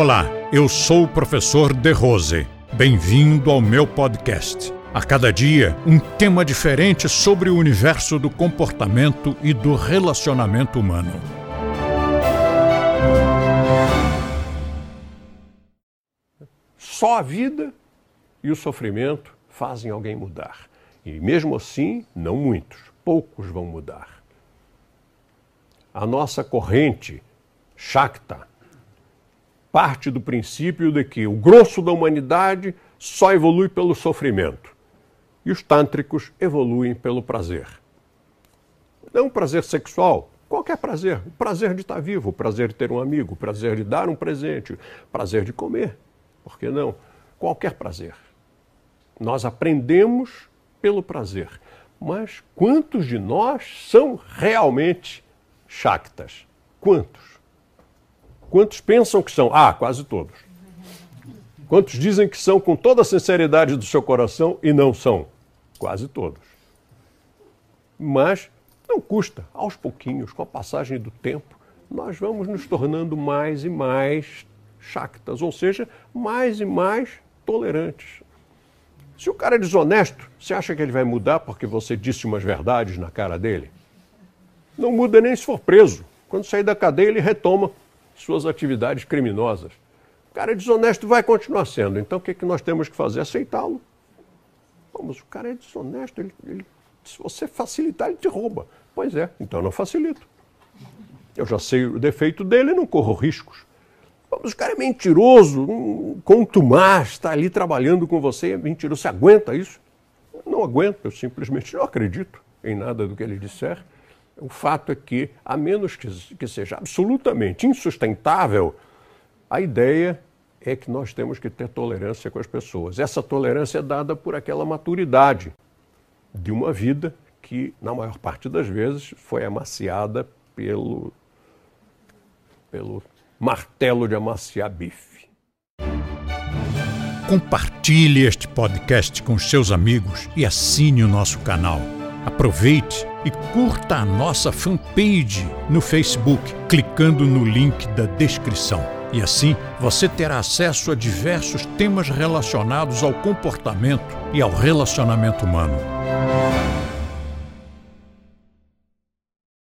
Olá, eu sou o professor De Rose. Bem-vindo ao meu podcast. A cada dia, um tema diferente sobre o universo do comportamento e do relacionamento humano. Só a vida e o sofrimento fazem alguém mudar. E mesmo assim, não muitos, poucos vão mudar. A nossa corrente, Shakta, parte do princípio de que o grosso da humanidade só evolui pelo sofrimento e os tântricos evoluem pelo prazer. Não um prazer sexual, qualquer prazer. O prazer de estar vivo, o prazer de ter um amigo, o prazer de dar um presente, o prazer de comer. Por que não? Qualquer prazer. Nós aprendemos pelo prazer. Mas quantos de nós são realmente Shaktas? Quantos? Quantos pensam que são? Ah, quase todos. Quantos dizem que são com toda a sinceridade do seu coração e não são? Quase todos. Mas não custa, aos pouquinhos, com a passagem do tempo, nós vamos nos tornando mais e mais chactas, ou seja, mais e mais tolerantes. Se o cara é desonesto, você acha que ele vai mudar porque você disse umas verdades na cara dele? Não muda nem se for preso. Quando sair da cadeia, ele retoma suas atividades criminosas. O cara é desonesto vai continuar sendo. Então o que, é que nós temos que fazer? Aceitá-lo. Mas o cara é desonesto, ele, ele, se você facilitar, ele te rouba. Pois é, então não facilito. Eu já sei o defeito dele e não corro riscos. Mas o cara é mentiroso, um contumaz, está ali trabalhando com você, é mentiroso. Você aguenta isso? Eu não aguento, eu simplesmente não acredito em nada do que ele disser. O fato é que, a menos que, que seja absolutamente insustentável, a ideia é que nós temos que ter tolerância com as pessoas. Essa tolerância é dada por aquela maturidade de uma vida que, na maior parte das vezes, foi amaciada pelo, pelo martelo de amaciar bife. Compartilhe este podcast com seus amigos e assine o nosso canal. Aproveite e curta a nossa fanpage no Facebook, clicando no link da descrição. E assim você terá acesso a diversos temas relacionados ao comportamento e ao relacionamento humano.